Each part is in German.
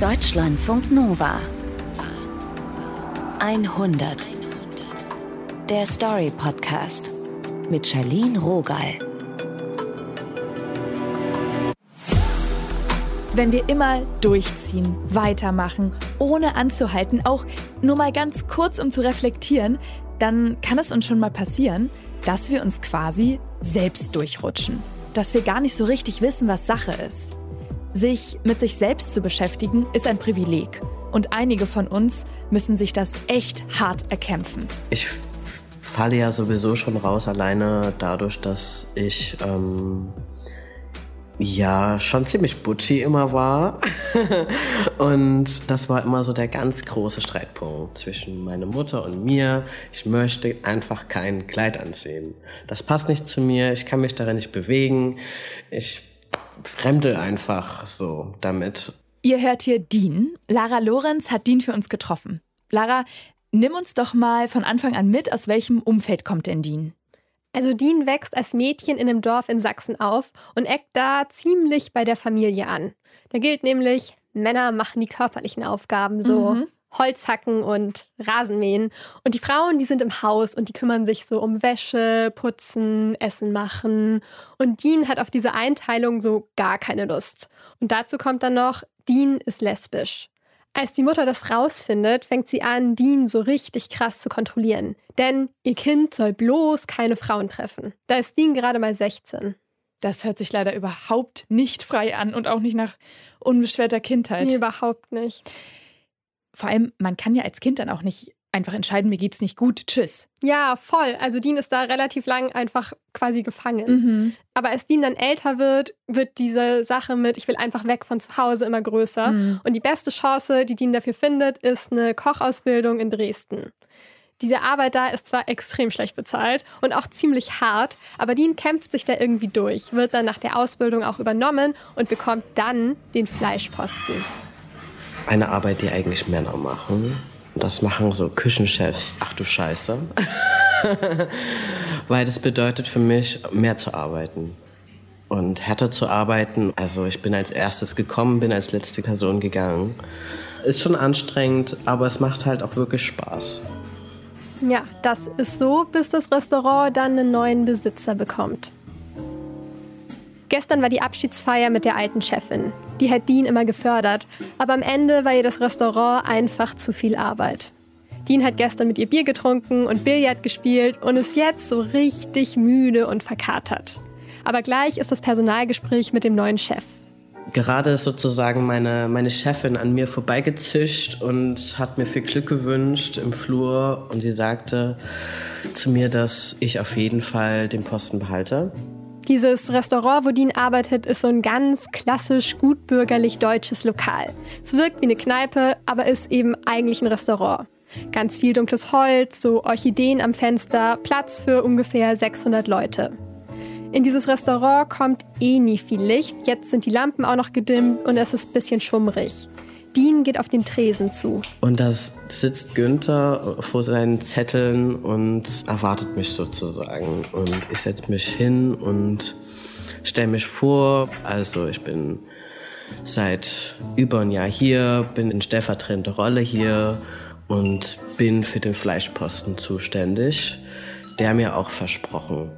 Deutschlandfunk Nova 100 Der Story Podcast mit Charlene Rogal. Wenn wir immer durchziehen, weitermachen, ohne anzuhalten, auch nur mal ganz kurz, um zu reflektieren, dann kann es uns schon mal passieren, dass wir uns quasi selbst durchrutschen. Dass wir gar nicht so richtig wissen, was Sache ist. Sich mit sich selbst zu beschäftigen, ist ein Privileg. Und einige von uns müssen sich das echt hart erkämpfen. Ich falle ja sowieso schon raus, alleine dadurch, dass ich ähm, ja schon ziemlich butchy immer war. und das war immer so der ganz große Streitpunkt zwischen meiner Mutter und mir. Ich möchte einfach kein Kleid anziehen. Das passt nicht zu mir, ich kann mich darin nicht bewegen. Ich fremdel einfach so damit. Ihr hört hier Dean. Lara Lorenz hat Dean für uns getroffen. Lara, nimm uns doch mal von Anfang an mit, aus welchem Umfeld kommt denn Dean? Also Dean wächst als Mädchen in einem Dorf in Sachsen auf und eckt da ziemlich bei der Familie an. Da gilt nämlich, Männer machen die körperlichen Aufgaben so. Mhm. Holz hacken und Rasenmähen. Und die Frauen, die sind im Haus und die kümmern sich so um Wäsche, Putzen, Essen machen. Und Dean hat auf diese Einteilung so gar keine Lust. Und dazu kommt dann noch, Dean ist lesbisch. Als die Mutter das rausfindet, fängt sie an, Dean so richtig krass zu kontrollieren. Denn ihr Kind soll bloß keine Frauen treffen. Da ist Dean gerade mal 16. Das hört sich leider überhaupt nicht frei an und auch nicht nach unbeschwerter Kindheit. Nee, überhaupt nicht. Vor allem, man kann ja als Kind dann auch nicht einfach entscheiden, mir geht's nicht gut, tschüss. Ja, voll. Also Dean ist da relativ lang einfach quasi gefangen. Mhm. Aber als Dean dann älter wird, wird diese Sache mit, ich will einfach weg von zu Hause immer größer. Mhm. Und die beste Chance, die Dean dafür findet, ist eine Kochausbildung in Dresden. Diese Arbeit da ist zwar extrem schlecht bezahlt und auch ziemlich hart, aber Dean kämpft sich da irgendwie durch, wird dann nach der Ausbildung auch übernommen und bekommt dann den Fleischposten. Eine Arbeit, die eigentlich Männer machen das machen so Küchenchefs. Ach du Scheiße. Weil das bedeutet für mich, mehr zu arbeiten und härter zu arbeiten. Also ich bin als erstes gekommen, bin als letzte Person gegangen. Ist schon anstrengend, aber es macht halt auch wirklich Spaß. Ja, das ist so, bis das Restaurant dann einen neuen Besitzer bekommt. Gestern war die Abschiedsfeier mit der alten Chefin. Die hat Dean immer gefördert, aber am Ende war ihr das Restaurant einfach zu viel Arbeit. Dean hat gestern mit ihr Bier getrunken und Billard gespielt und ist jetzt so richtig müde und verkatert. Aber gleich ist das Personalgespräch mit dem neuen Chef. Gerade ist sozusagen meine, meine Chefin an mir vorbeigezischt und hat mir viel Glück gewünscht im Flur. Und sie sagte zu mir, dass ich auf jeden Fall den Posten behalte. Dieses Restaurant, wo Dean arbeitet, ist so ein ganz klassisch gutbürgerlich deutsches Lokal. Es wirkt wie eine Kneipe, aber ist eben eigentlich ein Restaurant. Ganz viel dunkles Holz, so Orchideen am Fenster, Platz für ungefähr 600 Leute. In dieses Restaurant kommt eh nie viel Licht. Jetzt sind die Lampen auch noch gedimmt und es ist ein bisschen schummrig. Dean geht auf den Tresen zu. Und da sitzt Günther vor seinen Zetteln und erwartet mich sozusagen. Und ich setze mich hin und stelle mich vor. Also ich bin seit über ein Jahr hier, bin in stellvertretender Rolle hier und bin für den Fleischposten zuständig, der mir auch versprochen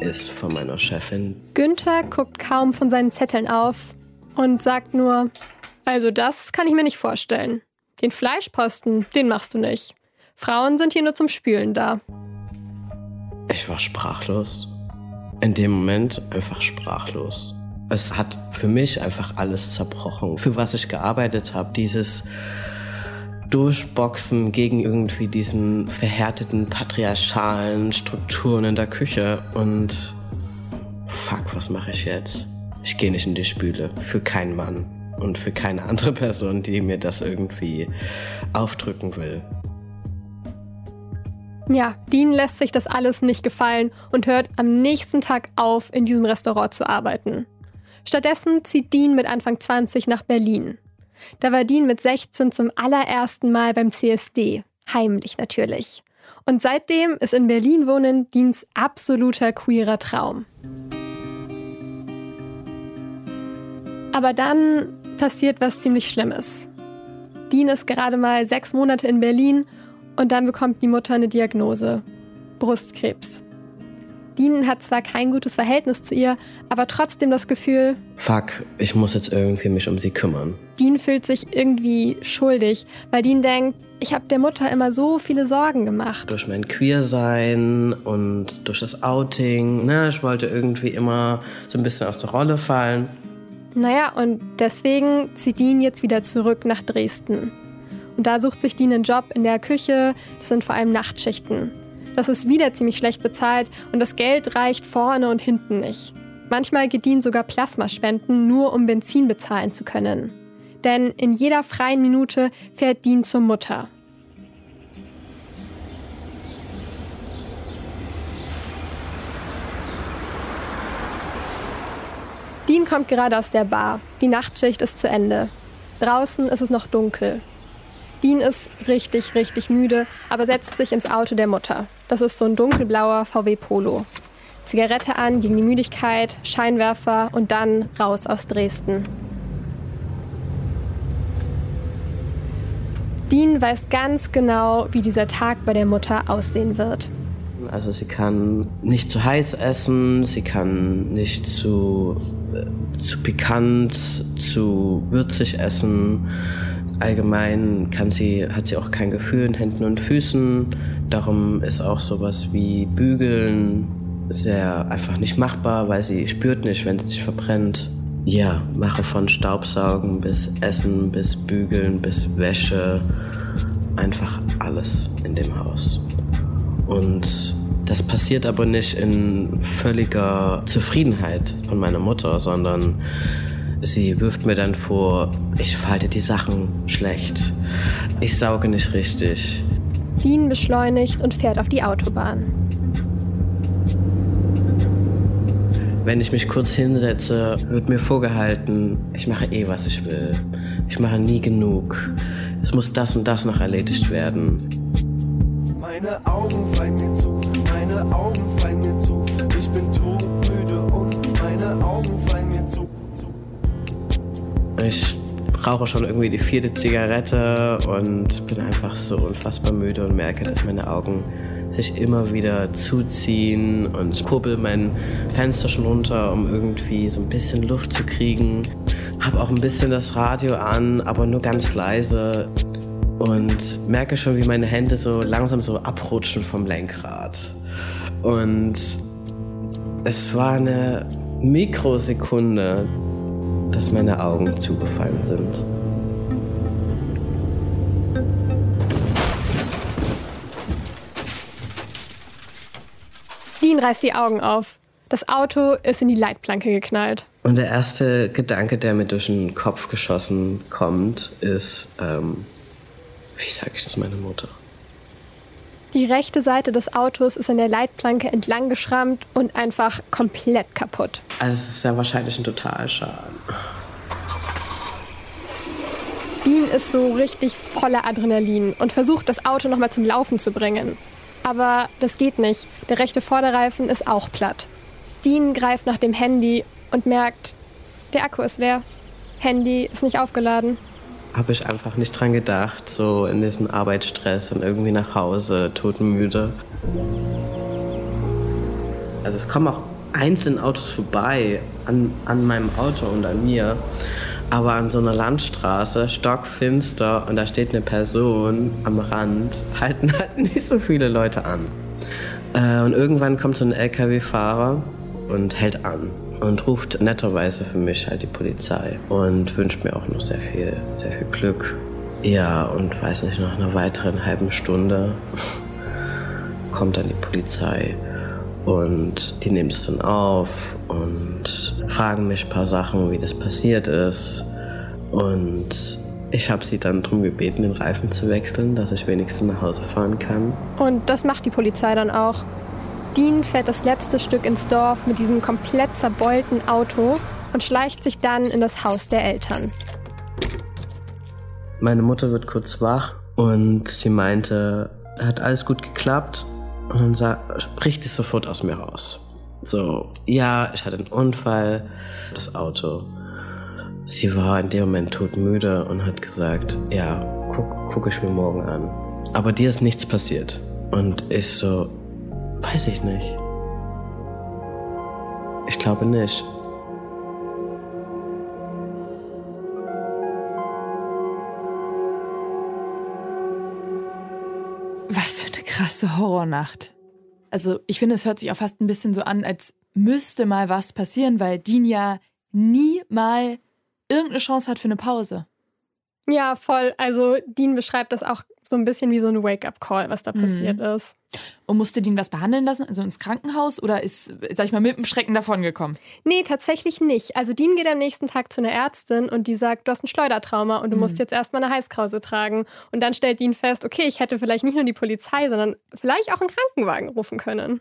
ist von meiner Chefin. Günther guckt kaum von seinen Zetteln auf und sagt nur, also das kann ich mir nicht vorstellen. Den Fleischposten, den machst du nicht. Frauen sind hier nur zum Spülen da. Ich war sprachlos. In dem Moment einfach sprachlos. Es hat für mich einfach alles zerbrochen. Für was ich gearbeitet habe, dieses Durchboxen gegen irgendwie diesen verhärteten patriarchalen Strukturen in der Küche und fuck, was mache ich jetzt? Ich gehe nicht in die Spüle. Für keinen Mann und für keine andere Person, die mir das irgendwie aufdrücken will. Ja, Dean lässt sich das alles nicht gefallen und hört am nächsten Tag auf, in diesem Restaurant zu arbeiten. Stattdessen zieht Dean mit Anfang 20 nach Berlin. Da war Dean mit 16 zum allerersten Mal beim CSD. Heimlich natürlich. Und seitdem ist in Berlin wohnen Deans absoluter queerer Traum. Aber dann passiert was ziemlich Schlimmes. Dean ist gerade mal sechs Monate in Berlin und dann bekommt die Mutter eine Diagnose. Brustkrebs. Dean hat zwar kein gutes Verhältnis zu ihr, aber trotzdem das Gefühl, fuck, ich muss jetzt irgendwie mich um sie kümmern. Dean fühlt sich irgendwie schuldig, weil Dean denkt, ich habe der Mutter immer so viele Sorgen gemacht. Durch mein Queersein und durch das Outing, ne, ich wollte irgendwie immer so ein bisschen aus der Rolle fallen. Naja, und deswegen zieht Dean jetzt wieder zurück nach Dresden. Und da sucht sich Dean einen Job in der Küche, das sind vor allem Nachtschichten. Das ist wieder ziemlich schlecht bezahlt und das Geld reicht vorne und hinten nicht. Manchmal geht Dean sogar Plasma spenden, nur um Benzin bezahlen zu können. Denn in jeder freien Minute fährt Dean zur Mutter. Dean kommt gerade aus der Bar. Die Nachtschicht ist zu Ende. Draußen ist es noch dunkel. Dean ist richtig, richtig müde, aber setzt sich ins Auto der Mutter. Das ist so ein dunkelblauer VW Polo. Zigarette an gegen die Müdigkeit, Scheinwerfer und dann raus aus Dresden. Dean weiß ganz genau, wie dieser Tag bei der Mutter aussehen wird. Also sie kann nicht zu heiß essen, sie kann nicht zu, zu pikant, zu würzig essen. Allgemein kann sie, hat sie auch kein Gefühl in Händen und Füßen. Darum ist auch sowas wie Bügeln sehr einfach nicht machbar, weil sie spürt nicht, wenn sie sich verbrennt. Ja, mache von Staubsaugen bis Essen, bis Bügeln, bis Wäsche. Einfach alles in dem Haus. Und das passiert aber nicht in völliger Zufriedenheit von meiner Mutter, sondern Sie wirft mir dann vor, ich falte die Sachen schlecht. Ich sauge nicht richtig. Dean beschleunigt und fährt auf die Autobahn. Wenn ich mich kurz hinsetze, wird mir vorgehalten, ich mache eh, was ich will. Ich mache nie genug. Es muss das und das noch erledigt werden. Meine Augen fallen mir zu, meine Augen fallen mir zu. Ich bin todmüde und meine Augen fallen mir zu. Ich rauche schon irgendwie die vierte Zigarette und bin einfach so unfassbar müde und merke, dass meine Augen sich immer wieder zuziehen und kurbel mein Fenster schon runter, um irgendwie so ein bisschen Luft zu kriegen. Hab auch ein bisschen das Radio an, aber nur ganz leise und merke schon, wie meine Hände so langsam so abrutschen vom Lenkrad. Und es war eine Mikrosekunde, dass meine Augen zugefallen sind. Dean reißt die Augen auf. Das Auto ist in die Leitplanke geknallt. Und der erste Gedanke, der mir durch den Kopf geschossen kommt, ist, ähm, wie sage ich das meiner Mutter? Die rechte Seite des Autos ist an der Leitplanke entlang geschrammt und einfach komplett kaputt. Also es ist ja wahrscheinlich ein Totalschaden. Dean ist so richtig voller Adrenalin und versucht, das Auto nochmal zum Laufen zu bringen. Aber das geht nicht. Der rechte Vorderreifen ist auch platt. Dean greift nach dem Handy und merkt, der Akku ist leer. Handy ist nicht aufgeladen habe ich einfach nicht dran gedacht, so in diesem Arbeitsstress und irgendwie nach Hause, totenmüde. Also es kommen auch einzelne Autos vorbei an, an meinem Auto und an mir, aber an so einer Landstraße, stockfinster und da steht eine Person am Rand, halten halt nicht so viele Leute an. Äh, und irgendwann kommt so ein LKW-Fahrer und hält an und ruft netterweise für mich halt die Polizei und wünscht mir auch noch sehr viel, sehr viel Glück. Ja, und weiß nicht, nach einer weiteren halben Stunde kommt dann die Polizei und die nehmen es dann auf und fragen mich ein paar Sachen, wie das passiert ist. Und ich habe sie dann darum gebeten, den Reifen zu wechseln, dass ich wenigstens nach Hause fahren kann. Und das macht die Polizei dann auch. Dean fährt das letzte Stück ins Dorf mit diesem komplett zerbeulten Auto und schleicht sich dann in das Haus der Eltern. Meine Mutter wird kurz wach und sie meinte, hat alles gut geklappt und dann bricht es sofort aus mir raus. So, ja, ich hatte einen Unfall, das Auto sie war in dem Moment todmüde und hat gesagt, ja, guck, guck ich mir morgen an. Aber dir ist nichts passiert. Und ich so, weiß ich nicht. Ich glaube nicht. Was für eine krasse Horrornacht. Also ich finde, es hört sich auch fast ein bisschen so an, als müsste mal was passieren, weil Dean ja nie mal irgendeine Chance hat für eine Pause. Ja, voll. Also Dean beschreibt das auch so ein bisschen wie so ein Wake-up-Call, was da passiert mhm. ist. Und musste Dean was behandeln lassen, also ins Krankenhaus oder ist, sag ich mal, mit dem Schrecken davongekommen? Nee, tatsächlich nicht. Also Dean geht am nächsten Tag zu einer Ärztin und die sagt, du hast ein Schleudertrauma und du mhm. musst jetzt erstmal eine Heißkrause tragen. Und dann stellt Dean fest, okay, ich hätte vielleicht nicht nur die Polizei, sondern vielleicht auch einen Krankenwagen rufen können.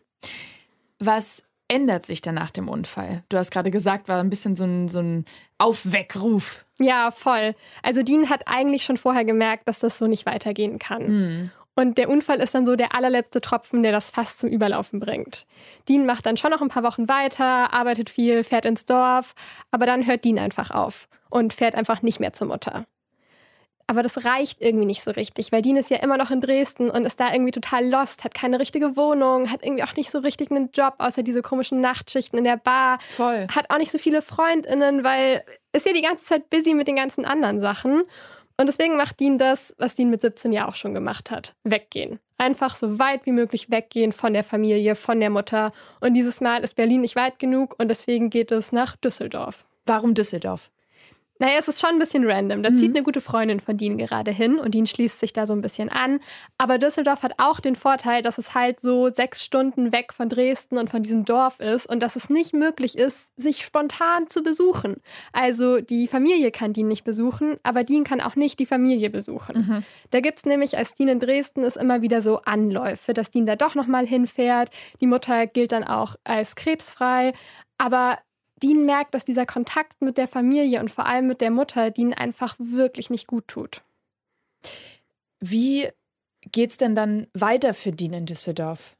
Was ändert sich dann nach dem Unfall? Du hast gerade gesagt, war ein bisschen so ein, so ein Aufweckruf. Ja, voll. Also Dean hat eigentlich schon vorher gemerkt, dass das so nicht weitergehen kann. Mhm. Und der Unfall ist dann so der allerletzte Tropfen, der das fast zum Überlaufen bringt. Dean macht dann schon noch ein paar Wochen weiter, arbeitet viel, fährt ins Dorf, aber dann hört Dean einfach auf und fährt einfach nicht mehr zur Mutter. Aber das reicht irgendwie nicht so richtig, weil Dean ist ja immer noch in Dresden und ist da irgendwie total lost, hat keine richtige Wohnung, hat irgendwie auch nicht so richtig einen Job, außer diese komischen Nachtschichten in der Bar. Voll. Hat auch nicht so viele FreundInnen, weil ist ja die ganze Zeit busy mit den ganzen anderen Sachen. Und deswegen macht Dean das, was Dean mit 17 ja auch schon gemacht hat. Weggehen. Einfach so weit wie möglich weggehen von der Familie, von der Mutter. Und dieses Mal ist Berlin nicht weit genug und deswegen geht es nach Düsseldorf. Warum Düsseldorf? Naja, es ist schon ein bisschen random. Da mhm. zieht eine gute Freundin von Dean gerade hin und Dean schließt sich da so ein bisschen an. Aber Düsseldorf hat auch den Vorteil, dass es halt so sechs Stunden weg von Dresden und von diesem Dorf ist und dass es nicht möglich ist, sich spontan zu besuchen. Also die Familie kann Dean nicht besuchen, aber Dean kann auch nicht die Familie besuchen. Mhm. Da gibt es nämlich, als Dean in Dresden ist, immer wieder so Anläufe, dass Dean da doch nochmal hinfährt. Die Mutter gilt dann auch als krebsfrei. Aber Dean merkt, dass dieser Kontakt mit der Familie und vor allem mit der Mutter Dean einfach wirklich nicht gut tut. Wie geht's denn dann weiter für Dean in Düsseldorf?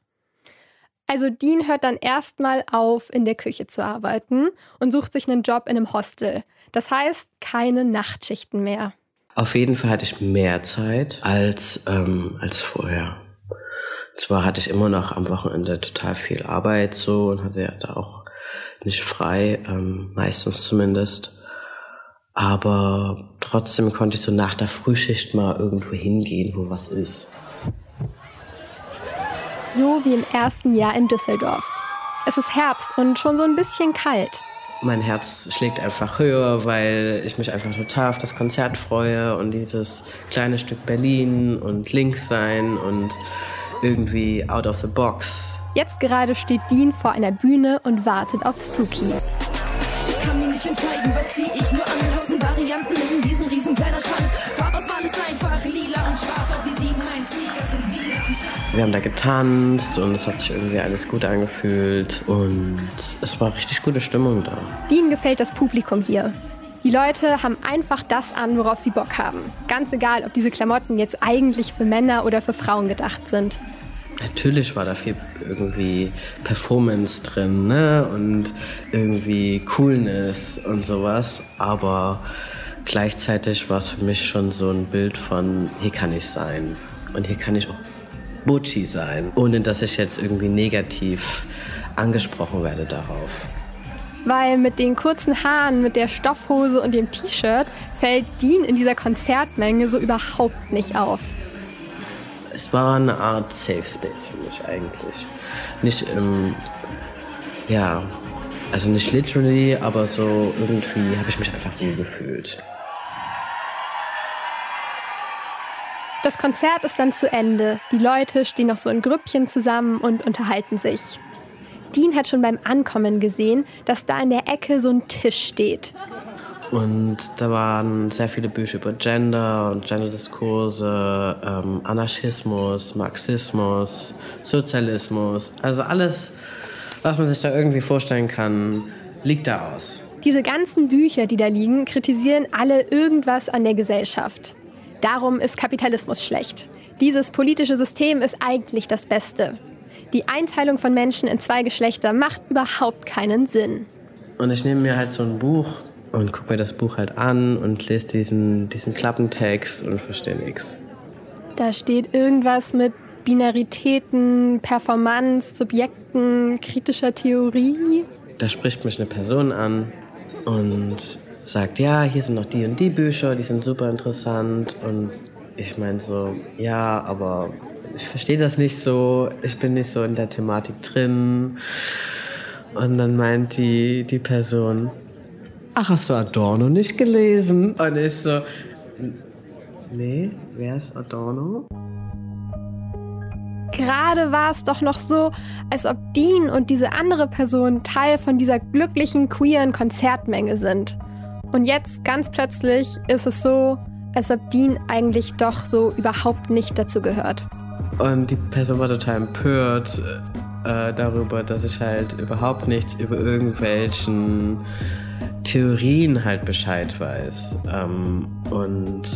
Also Dean hört dann erstmal auf, in der Küche zu arbeiten und sucht sich einen Job in einem Hostel. Das heißt, keine Nachtschichten mehr. Auf jeden Fall hatte ich mehr Zeit als, ähm, als vorher. Zwar hatte ich immer noch am Wochenende total viel Arbeit so und hatte ja da auch nicht frei, ähm, meistens zumindest. Aber trotzdem konnte ich so nach der Frühschicht mal irgendwo hingehen, wo was ist. So wie im ersten Jahr in Düsseldorf. Es ist Herbst und schon so ein bisschen kalt. Mein Herz schlägt einfach höher, weil ich mich einfach total auf das Konzert freue und dieses kleine Stück Berlin und links sein und irgendwie out of the box Jetzt gerade steht Dean vor einer Bühne und wartet auf Suki. Ich kann mir nicht entscheiden, was zieh ich nur an. Tausend Varianten in diesem riesen Kleiderschrank. Farbauswahl ist einfach lila und schwarz. Auch die sieben mein Sneaker sind wieder Wir haben da getanzt und es hat sich irgendwie alles gut angefühlt und es war richtig gute Stimmung da. Dean gefällt das Publikum hier. Die Leute haben einfach das an, worauf sie Bock haben. Ganz egal, ob diese Klamotten jetzt eigentlich für Männer oder für Frauen gedacht sind natürlich war da viel irgendwie Performance drin ne? und irgendwie Coolness und sowas, aber gleichzeitig war es für mich schon so ein Bild von, hier kann ich sein und hier kann ich auch Butchi sein, ohne dass ich jetzt irgendwie negativ angesprochen werde darauf. Weil mit den kurzen Haaren, mit der Stoffhose und dem T-Shirt fällt Dean in dieser Konzertmenge so überhaupt nicht auf es war eine Art Safe Space für mich eigentlich. Nicht, ähm, ja, also nicht literally, aber so irgendwie habe ich mich einfach wohl gefühlt. Das Konzert ist dann zu Ende. Die Leute stehen noch so in Grüppchen zusammen und unterhalten sich. Dean hat schon beim Ankommen gesehen, dass da in der Ecke so ein Tisch steht. Und da waren sehr viele Bücher über Gender und Genderdiskurse, ähm, Anarchismus, Marxismus, Sozialismus. Also alles, was man sich da irgendwie vorstellen kann, liegt da aus. Diese ganzen Bücher, die da liegen, kritisieren alle irgendwas an der Gesellschaft. Darum ist Kapitalismus schlecht. Dieses politische System ist eigentlich das Beste. Die Einteilung von Menschen in zwei Geschlechter macht überhaupt keinen Sinn. Und ich nehme mir halt so ein Buch und gucke mir das Buch halt an und lese diesen, diesen Klappentext und verstehe nichts. Da steht irgendwas mit Binaritäten, Performance, Subjekten, kritischer Theorie. Da spricht mich eine Person an und sagt, ja, hier sind noch die und die Bücher, die sind super interessant. Und ich meine so, ja, aber ich verstehe das nicht so, ich bin nicht so in der Thematik drin. Und dann meint die, die Person, ach, hast du Adorno nicht gelesen? Und ich so, nee, wer ist Adorno? Gerade war es doch noch so, als ob Dean und diese andere Person Teil von dieser glücklichen queeren Konzertmenge sind. Und jetzt ganz plötzlich ist es so, als ob Dean eigentlich doch so überhaupt nicht dazu gehört. Und die Person war total empört äh, darüber, dass ich halt überhaupt nichts über irgendwelchen Theorien halt Bescheid weiß. Ähm, und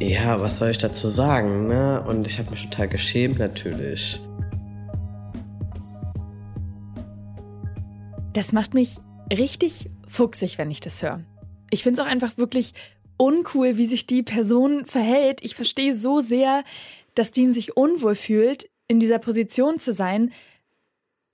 ja, was soll ich dazu sagen? Ne? Und ich habe mich total geschämt natürlich. Das macht mich richtig fuchsig, wenn ich das höre. Ich finde es auch einfach wirklich uncool, wie sich die Person verhält. Ich verstehe so sehr, dass Dean sich unwohl fühlt, in dieser Position zu sein.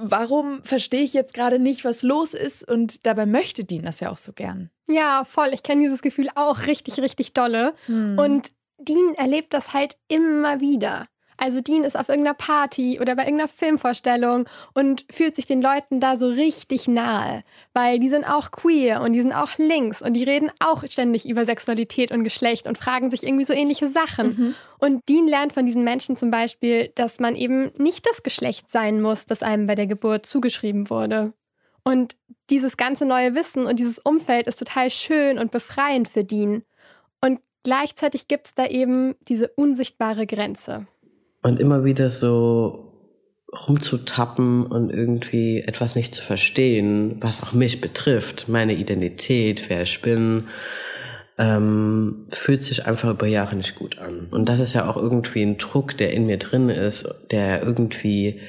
Warum verstehe ich jetzt gerade nicht, was los ist? Und dabei möchte Dean das ja auch so gern. Ja, voll. Ich kenne dieses Gefühl auch richtig, richtig dolle. Hm. Und Dean erlebt das halt immer wieder. Also Dean ist auf irgendeiner Party oder bei irgendeiner Filmvorstellung und fühlt sich den Leuten da so richtig nahe, weil die sind auch queer und die sind auch links und die reden auch ständig über Sexualität und Geschlecht und fragen sich irgendwie so ähnliche Sachen. Mhm. Und Dean lernt von diesen Menschen zum Beispiel, dass man eben nicht das Geschlecht sein muss, das einem bei der Geburt zugeschrieben wurde. Und dieses ganze neue Wissen und dieses Umfeld ist total schön und befreiend für Dean. Und gleichzeitig gibt es da eben diese unsichtbare Grenze. Und immer wieder so rumzutappen und irgendwie etwas nicht zu verstehen, was auch mich betrifft, meine Identität, wer ich bin, ähm, fühlt sich einfach über Jahre nicht gut an. Und das ist ja auch irgendwie ein Druck, der in mir drin ist, der irgendwie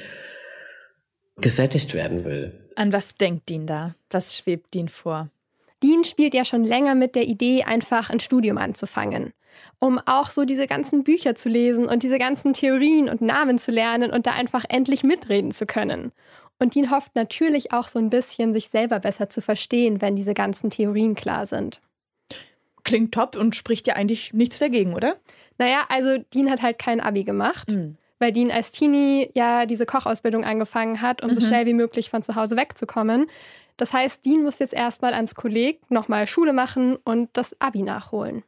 gesättigt werden will. An was denkt Dean da? Was schwebt Dean vor? Dean spielt ja schon länger mit der Idee, einfach ein Studium anzufangen um auch so diese ganzen Bücher zu lesen und diese ganzen Theorien und Namen zu lernen und da einfach endlich mitreden zu können. Und Dean hofft natürlich auch so ein bisschen, sich selber besser zu verstehen, wenn diese ganzen Theorien klar sind. Klingt top und spricht ja eigentlich nichts dagegen, oder? Naja, also Dean hat halt kein Abi gemacht. Mhm weil Dean als Teenie ja diese Kochausbildung angefangen hat, um mhm. so schnell wie möglich von zu Hause wegzukommen. Das heißt, Dean muss jetzt erstmal ans Kolleg nochmal Schule machen und das Abi nachholen.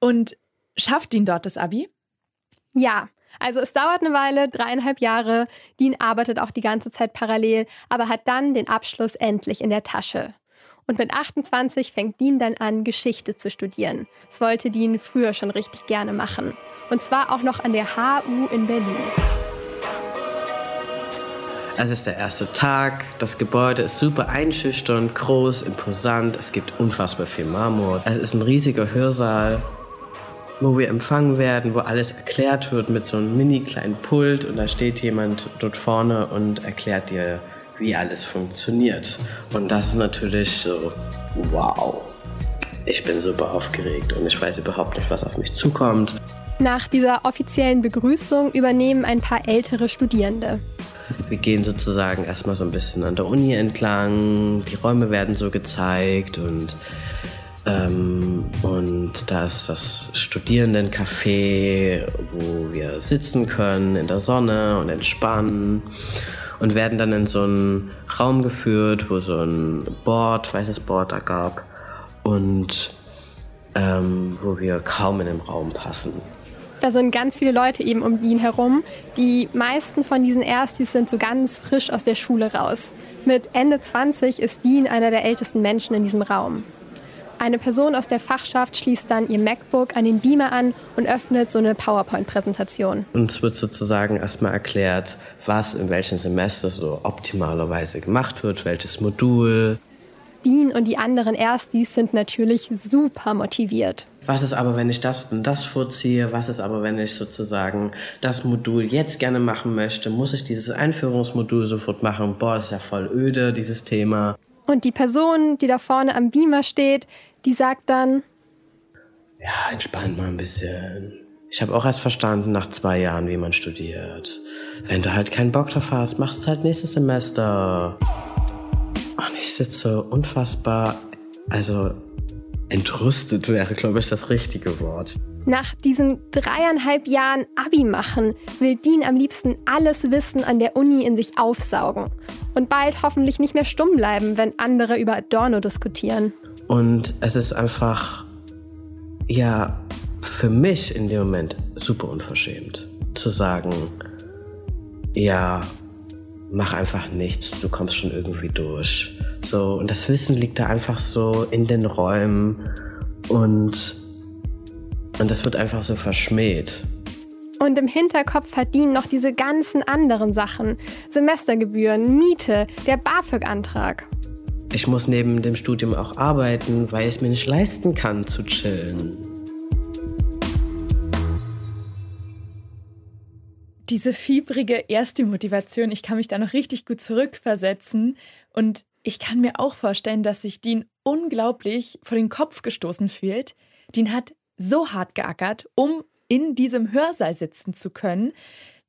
Und Schafft ihn dort das Abi? Ja, also es dauert eine Weile, dreieinhalb Jahre. Dean arbeitet auch die ganze Zeit parallel, aber hat dann den Abschluss endlich in der Tasche. Und mit 28 fängt Dean dann an, Geschichte zu studieren. Das wollte Dean früher schon richtig gerne machen. Und zwar auch noch an der HU in Berlin. Es ist der erste Tag. Das Gebäude ist super einschüchternd, groß, imposant. Es gibt unfassbar viel Marmor. Es ist ein riesiger Hörsaal wo wir empfangen werden, wo alles erklärt wird mit so einem mini kleinen Pult und da steht jemand dort vorne und erklärt dir, wie alles funktioniert. Und das ist natürlich so, wow. Ich bin super aufgeregt und ich weiß überhaupt nicht, was auf mich zukommt. Nach dieser offiziellen Begrüßung übernehmen ein paar ältere Studierende. Wir gehen sozusagen erstmal so ein bisschen an der Uni entlang, die Räume werden so gezeigt und ähm, und da ist das Studierendencafé, wo wir sitzen können in der Sonne und entspannen und werden dann in so einen Raum geführt, wo so ein Board, weißes Board da gab und ähm, wo wir kaum in den Raum passen. Da sind ganz viele Leute eben um ihn herum. Die meisten von diesen Erstis sind so ganz frisch aus der Schule raus. Mit Ende 20 ist Dean einer der ältesten Menschen in diesem Raum. Eine Person aus der Fachschaft schließt dann ihr MacBook an den Beamer an und öffnet so eine PowerPoint-Präsentation. Uns wird sozusagen erstmal erklärt, was in welchem Semester so optimalerweise gemacht wird, welches Modul. Dean und die anderen Erstis sind natürlich super motiviert. Was ist aber, wenn ich das und das vorziehe? Was ist aber, wenn ich sozusagen das Modul jetzt gerne machen möchte? Muss ich dieses Einführungsmodul sofort machen? Boah, das ist ja voll öde, dieses Thema. Und die Person, die da vorne am Beamer steht, die sagt dann, ja, entspannt mal ein bisschen. Ich habe auch erst verstanden nach zwei Jahren, wie man studiert. Wenn du halt keinen Bock drauf hast, machst du halt nächstes Semester. Und ich sitze unfassbar, also entrüstet wäre, glaube ich, das richtige Wort. Nach diesen dreieinhalb Jahren Abi machen will Dean am liebsten alles Wissen an der Uni in sich aufsaugen. Und bald hoffentlich nicht mehr stumm bleiben, wenn andere über Adorno diskutieren. Und es ist einfach, ja, für mich in dem Moment super unverschämt zu sagen, ja, mach einfach nichts, du kommst schon irgendwie durch. So, und das Wissen liegt da einfach so in den Räumen und, und das wird einfach so verschmäht. Und im Hinterkopf verdienen noch diese ganzen anderen Sachen. Semestergebühren, Miete, der BAföG-Antrag. Ich muss neben dem Studium auch arbeiten, weil ich es mir nicht leisten kann zu chillen. Diese fiebrige erste Motivation, ich kann mich da noch richtig gut zurückversetzen. Und ich kann mir auch vorstellen, dass sich Dean unglaublich vor den Kopf gestoßen fühlt. Dean hat so hart geackert, um in diesem Hörsaal sitzen zu können.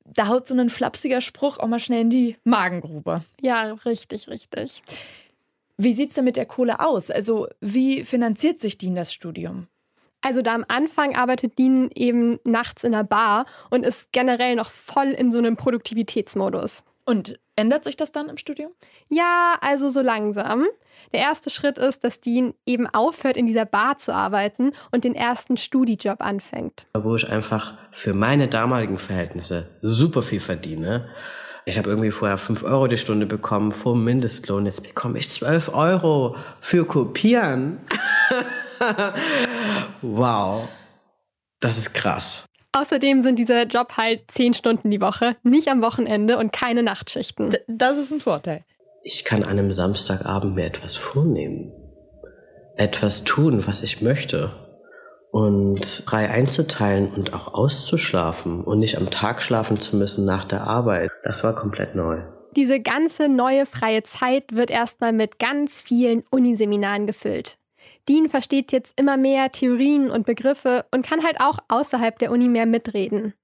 Da haut so ein flapsiger Spruch auch mal schnell in die Magengrube. Ja, richtig, richtig. Wie sieht es denn mit der Kohle aus? Also, wie finanziert sich Dean das Studium? Also da am Anfang arbeitet Dean eben nachts in der Bar und ist generell noch voll in so einem Produktivitätsmodus. Und ändert sich das dann im Studium? Ja, also so langsam. Der erste Schritt ist, dass Dean eben aufhört, in dieser Bar zu arbeiten und den ersten Studijob anfängt. Wo ich einfach für meine damaligen Verhältnisse super viel verdiene. Ich habe irgendwie vorher 5 Euro die Stunde bekommen vor Mindestlohn. Jetzt bekomme ich 12 Euro für Kopieren. wow. Das ist krass. Außerdem sind dieser Job halt 10 Stunden die Woche, nicht am Wochenende und keine Nachtschichten. D das ist ein Vorteil. Ich kann an einem Samstagabend mir etwas vornehmen. Etwas tun, was ich möchte. Und frei einzuteilen und auch auszuschlafen und nicht am Tag schlafen zu müssen nach der Arbeit. Das war komplett neu. Diese ganze neue freie Zeit wird erstmal mit ganz vielen Uniseminaren gefüllt. Dean versteht jetzt immer mehr Theorien und Begriffe und kann halt auch außerhalb der Uni mehr mitreden.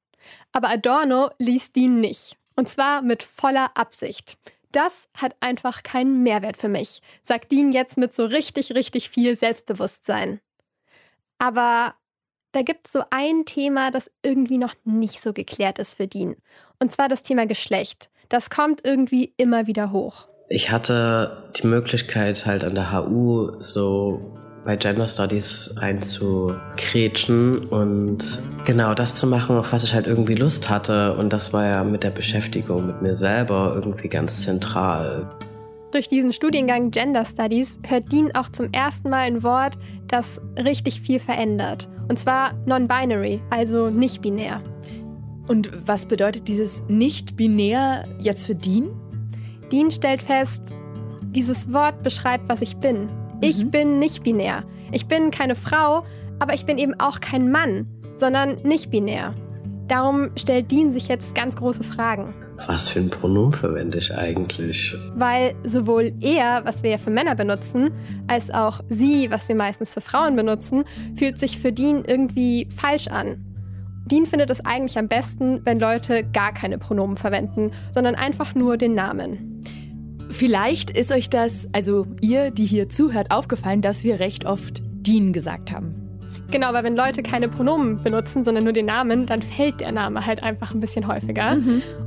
Aber Adorno liest Dean nicht. Und zwar mit voller Absicht. Das hat einfach keinen Mehrwert für mich, sagt Dean jetzt mit so richtig, richtig viel Selbstbewusstsein. Aber da gibt es so ein Thema, das irgendwie noch nicht so geklärt ist für Dean. Und zwar das Thema Geschlecht. Das kommt irgendwie immer wieder hoch. Ich hatte die Möglichkeit, halt an der HU so bei Gender Studies einzukretschen und genau das zu machen, auf was ich halt irgendwie Lust hatte. Und das war ja mit der Beschäftigung mit mir selber irgendwie ganz zentral. Durch diesen Studiengang Gender Studies hört Dean auch zum ersten Mal ein Wort, das richtig viel verändert. Und zwar non-binary, also nicht binär. Und was bedeutet dieses nicht-binär jetzt für Dean? Dean stellt fest, dieses Wort beschreibt, was ich bin. Ich Mhm. bin nicht binär. Ich bin keine Frau, aber ich bin eben auch kein Mann, sondern nicht binär. Darum stellt Dean sich jetzt ganz große Fragen. Was für ein Pronomen verwende ich eigentlich? Weil sowohl er, was wir ja für Männer benutzen, als auch sie, was wir meistens für Frauen benutzen, fühlt sich für Dean irgendwie falsch an. Dean findet es eigentlich am besten, wenn Leute gar keine Pronomen verwenden, sondern einfach nur den Namen. Vielleicht ist euch das, also ihr, die hier zuhört, aufgefallen, dass wir recht oft Dean gesagt haben. Genau, weil wenn Leute keine Pronomen benutzen, sondern nur den Namen, dann fällt der Name halt einfach ein bisschen häufiger.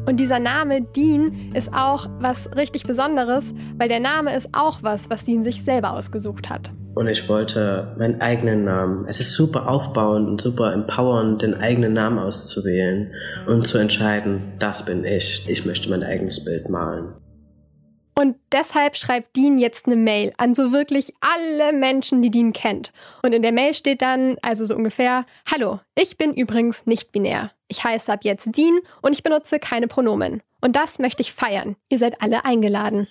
Und dieser Name Dean ist auch was richtig Besonderes, weil der Name ist auch was, was Dean sich selber ausgesucht hat. Und ich wollte meinen eigenen Namen. Es ist super aufbauend und super empowernd, den eigenen Namen auszuwählen und zu entscheiden, das bin ich. Ich möchte mein eigenes Bild malen. Und deshalb schreibt Dean jetzt eine Mail an so wirklich alle Menschen, die Dean kennt. Und in der Mail steht dann, also so ungefähr, Hallo, ich bin übrigens nicht binär. Ich heiße ab jetzt Dean und ich benutze keine Pronomen. Und das möchte ich feiern. Ihr seid alle eingeladen.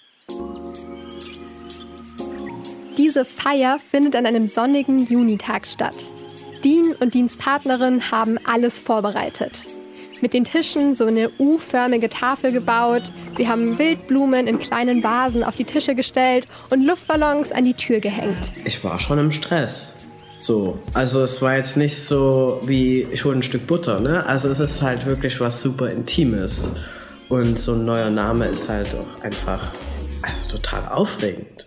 Diese Feier findet an einem sonnigen Junitag statt. Dean und Deans Partnerin haben alles vorbereitet. Mit den Tischen so eine U-förmige Tafel gebaut. Sie haben Wildblumen in kleinen Vasen auf die Tische gestellt und Luftballons an die Tür gehängt. Ich war schon im Stress. So, also es war jetzt nicht so wie ich hole ein Stück Butter, ne? Also es ist halt wirklich was super Intimes. Und so ein neuer Name ist halt auch einfach also total aufregend.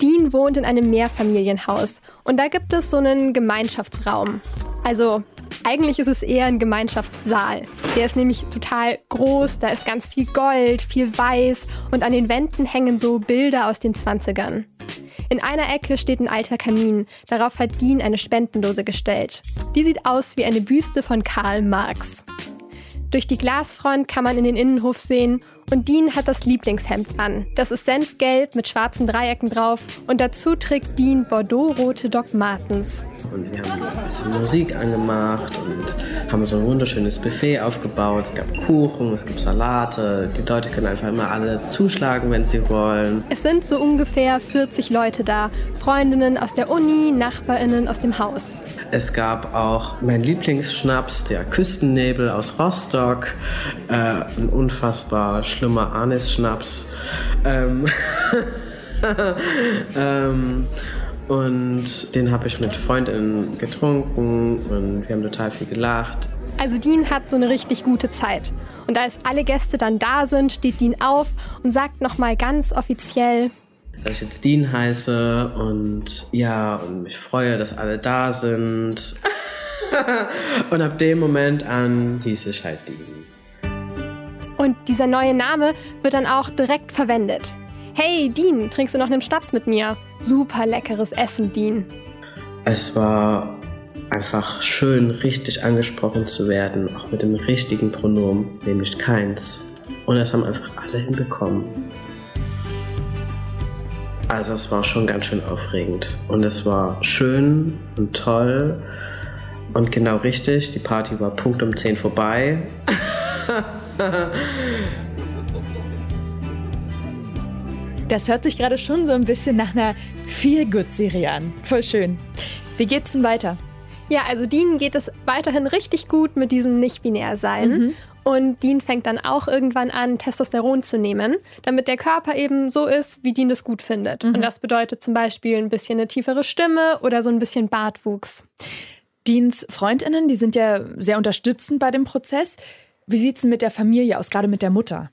Dean wohnt in einem Mehrfamilienhaus und da gibt es so einen Gemeinschaftsraum. Also eigentlich ist es eher ein Gemeinschaftssaal. Der ist nämlich total groß, da ist ganz viel Gold, viel Weiß und an den Wänden hängen so Bilder aus den 20ern. In einer Ecke steht ein alter Kamin. Darauf hat Dean eine Spendenlose gestellt. Die sieht aus wie eine Büste von Karl Marx. Durch die Glasfront kann man in den Innenhof sehen und Dean hat das Lieblingshemd an. Das ist Senfgelb mit schwarzen Dreiecken drauf und dazu trägt Dean Bordeaux-rote Doc Martens. Und wir haben ein bisschen Musik angemacht und haben so ein wunderschönes Buffet aufgebaut. Es gab Kuchen, es gibt Salate. Die Leute können einfach immer alle zuschlagen, wenn sie wollen. Es sind so ungefähr 40 Leute da. Freundinnen aus der Uni, Nachbarinnen aus dem Haus. Es gab auch mein Lieblingsschnaps, der Küstennebel aus Rostock. Äh, ein unfassbar schlimmer Anis-Schnaps. Ähm, ähm, und den habe ich mit Freundinnen getrunken und wir haben total viel gelacht. Also Dean hat so eine richtig gute Zeit. Und als alle Gäste dann da sind, steht Dean auf und sagt nochmal ganz offiziell, dass ich jetzt Dean heiße und ja, und mich freue, dass alle da sind. und ab dem Moment an hieß ich halt Dean. Und dieser neue Name wird dann auch direkt verwendet. Hey, Dean, trinkst du noch einen Schnaps mit mir? Super leckeres Essen, Dean. Es war einfach schön, richtig angesprochen zu werden, auch mit dem richtigen Pronomen, nämlich keins. Und das haben einfach alle hinbekommen. Also es war schon ganz schön aufregend. Und es war schön und toll und genau richtig. Die Party war Punkt um 10 vorbei. Das hört sich gerade schon so ein bisschen nach einer Feel-Good-Serie an. Voll schön. Wie geht's denn weiter? Ja, also Dean geht es weiterhin richtig gut mit diesem Nicht-Binär-Sein. Mhm. Und Dean fängt dann auch irgendwann an, Testosteron zu nehmen, damit der Körper eben so ist, wie Dean das gut findet. Mhm. Und das bedeutet zum Beispiel ein bisschen eine tiefere Stimme oder so ein bisschen Bartwuchs. Deans Freundinnen, die sind ja sehr unterstützend bei dem Prozess. Wie sieht es mit der Familie aus, gerade mit der Mutter?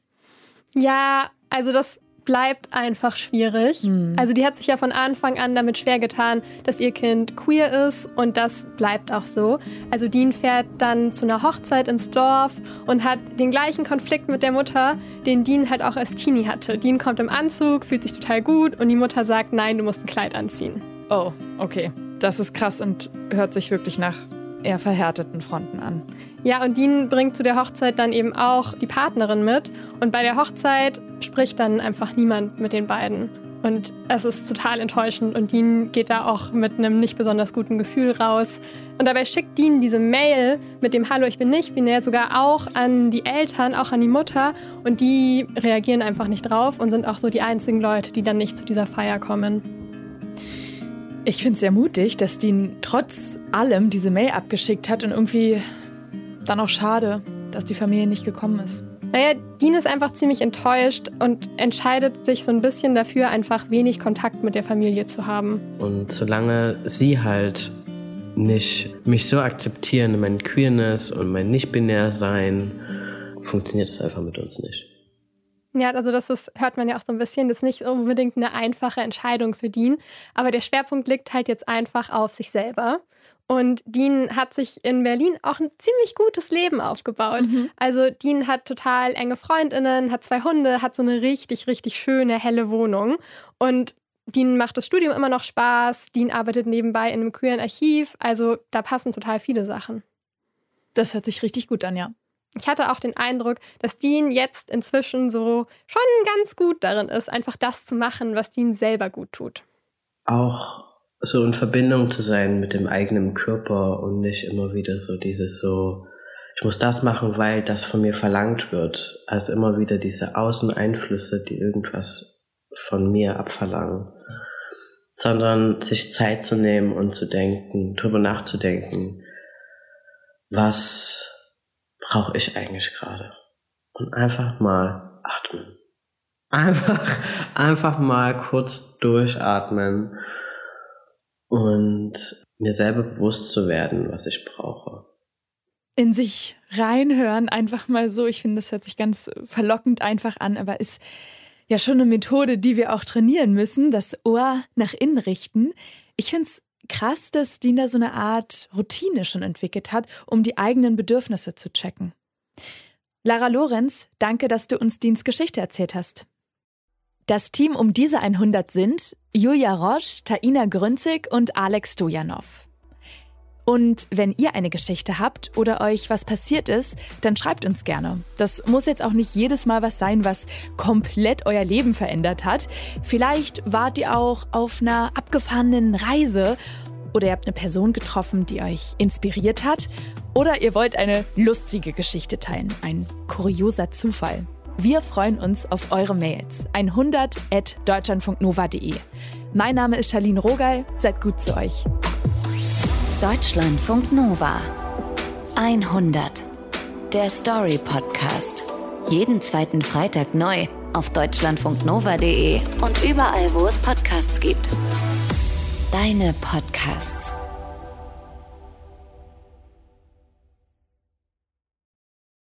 Ja, also das bleibt einfach schwierig. Mhm. Also die hat sich ja von Anfang an damit schwer getan, dass ihr Kind queer ist und das bleibt auch so. Also Dean fährt dann zu einer Hochzeit ins Dorf und hat den gleichen Konflikt mit der Mutter, den Dean halt auch als Teenie hatte. Dean kommt im Anzug, fühlt sich total gut und die Mutter sagt, nein, du musst ein Kleid anziehen. Oh, okay. Das ist krass und hört sich wirklich nach eher verhärteten Fronten an. Ja, und Dean bringt zu der Hochzeit dann eben auch die Partnerin mit. Und bei der Hochzeit spricht dann einfach niemand mit den beiden. Und es ist total enttäuschend und Dean geht da auch mit einem nicht besonders guten Gefühl raus. Und dabei schickt Dean diese Mail mit dem Hallo, ich bin nicht binär sogar auch an die Eltern, auch an die Mutter. Und die reagieren einfach nicht drauf und sind auch so die einzigen Leute, die dann nicht zu dieser Feier kommen. Ich finde es sehr mutig, dass Dean trotz allem diese Mail abgeschickt hat und irgendwie dann auch schade, dass die Familie nicht gekommen ist. Naja, Dean ist einfach ziemlich enttäuscht und entscheidet sich so ein bisschen dafür, einfach wenig Kontakt mit der Familie zu haben. Und solange sie halt nicht mich so akzeptieren, mein Queerness und mein Nicht-Binär-Sein, funktioniert das einfach mit uns nicht. Ja, also das ist, hört man ja auch so ein bisschen, das ist nicht unbedingt eine einfache Entscheidung für Dean, aber der Schwerpunkt liegt halt jetzt einfach auf sich selber. Und Dean hat sich in Berlin auch ein ziemlich gutes Leben aufgebaut. Mhm. Also Dean hat total enge Freundinnen, hat zwei Hunde, hat so eine richtig, richtig schöne, helle Wohnung. Und Dean macht das Studium immer noch Spaß. Dean arbeitet nebenbei in einem queeren Archiv. Also da passen total viele Sachen. Das hört sich richtig gut an, ja. Ich hatte auch den Eindruck, dass Dean jetzt inzwischen so schon ganz gut darin ist, einfach das zu machen, was Dean selber gut tut. Auch so in Verbindung zu sein mit dem eigenen Körper und nicht immer wieder so dieses so, ich muss das machen, weil das von mir verlangt wird. Also immer wieder diese Außeneinflüsse, die irgendwas von mir abverlangen. Sondern sich Zeit zu nehmen und zu denken, drüber nachzudenken, was brauche ich eigentlich gerade? Und einfach mal atmen. Einfach, einfach mal kurz durchatmen und mir selber bewusst zu werden, was ich brauche. In sich reinhören, einfach mal so. Ich finde, das hört sich ganz verlockend einfach an, aber ist ja schon eine Methode, die wir auch trainieren müssen, das Ohr nach innen richten. Ich finde es krass, dass Dina so eine Art Routine schon entwickelt hat, um die eigenen Bedürfnisse zu checken. Lara Lorenz, danke, dass du uns Dins Geschichte erzählt hast. Das Team um diese 100 sind Julia Roche, Taina Grünzig und Alex Stojanov. Und wenn ihr eine Geschichte habt oder euch was passiert ist, dann schreibt uns gerne. Das muss jetzt auch nicht jedes Mal was sein, was komplett euer Leben verändert hat. Vielleicht wart ihr auch auf einer abgefahrenen Reise oder ihr habt eine Person getroffen, die euch inspiriert hat oder ihr wollt eine lustige Geschichte teilen, ein kurioser Zufall. Wir freuen uns auf eure Mails. 100 at deutschlandfunknova.de. Mein Name ist Charlene Rogal. Seid gut zu euch. Deutschlandfunk Nova 100. Der Story Podcast. Jeden zweiten Freitag neu auf deutschlandfunknova.de und überall, wo es Podcasts gibt. Deine Podcasts.